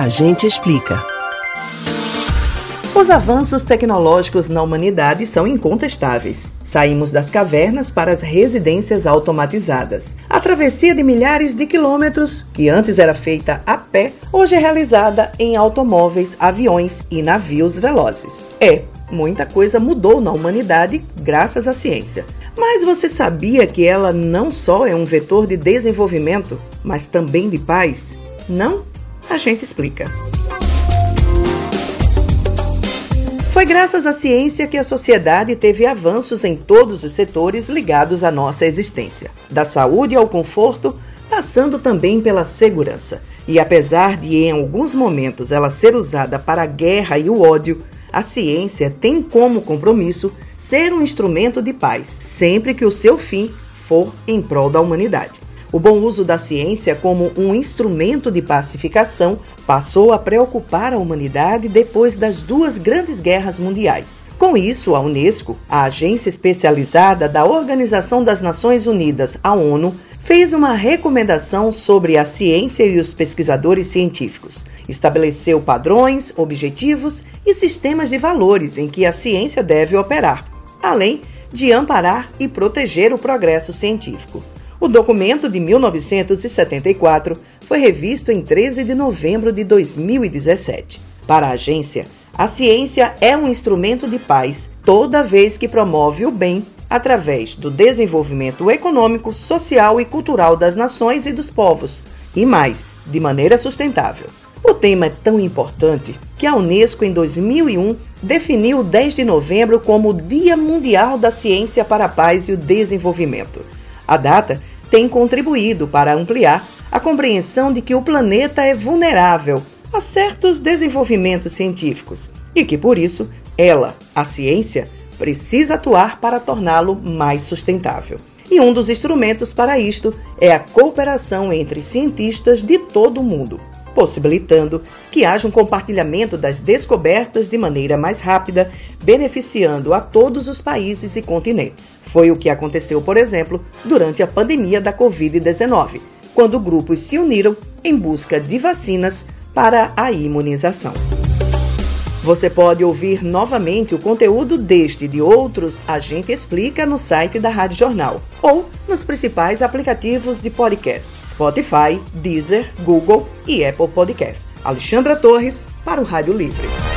A gente explica. Os avanços tecnológicos na humanidade são incontestáveis. Saímos das cavernas para as residências automatizadas. A travessia de milhares de quilômetros, que antes era feita a pé, hoje é realizada em automóveis, aviões e navios velozes. É, muita coisa mudou na humanidade graças à ciência. Mas você sabia que ela não só é um vetor de desenvolvimento, mas também de paz? Não? A gente explica. Foi graças à ciência que a sociedade teve avanços em todos os setores ligados à nossa existência, da saúde ao conforto, passando também pela segurança. E apesar de em alguns momentos ela ser usada para a guerra e o ódio, a ciência tem como compromisso ser um instrumento de paz, sempre que o seu fim for em prol da humanidade. O bom uso da ciência como um instrumento de pacificação passou a preocupar a humanidade depois das duas grandes guerras mundiais. Com isso, a Unesco, a agência especializada da Organização das Nações Unidas, a ONU, fez uma recomendação sobre a ciência e os pesquisadores científicos. Estabeleceu padrões, objetivos e sistemas de valores em que a ciência deve operar, além de amparar e proteger o progresso científico. O documento de 1974 foi revisto em 13 de novembro de 2017. Para a agência, a ciência é um instrumento de paz toda vez que promove o bem através do desenvolvimento econômico, social e cultural das nações e dos povos, e mais, de maneira sustentável. O tema é tão importante que a Unesco, em 2001, definiu o 10 de novembro como o Dia Mundial da Ciência para a Paz e o Desenvolvimento. A data tem contribuído para ampliar a compreensão de que o planeta é vulnerável a certos desenvolvimentos científicos e que, por isso, ela, a ciência, precisa atuar para torná-lo mais sustentável. E um dos instrumentos para isto é a cooperação entre cientistas de todo o mundo, possibilitando que haja um compartilhamento das descobertas de maneira mais rápida, beneficiando a todos os países e continentes. Foi o que aconteceu, por exemplo, durante a pandemia da Covid-19, quando grupos se uniram em busca de vacinas para a imunização. Você pode ouvir novamente o conteúdo deste e de outros A Gente Explica no site da Rádio Jornal ou nos principais aplicativos de podcast: Spotify, Deezer, Google e Apple Podcast. Alexandra Torres para o Rádio Livre.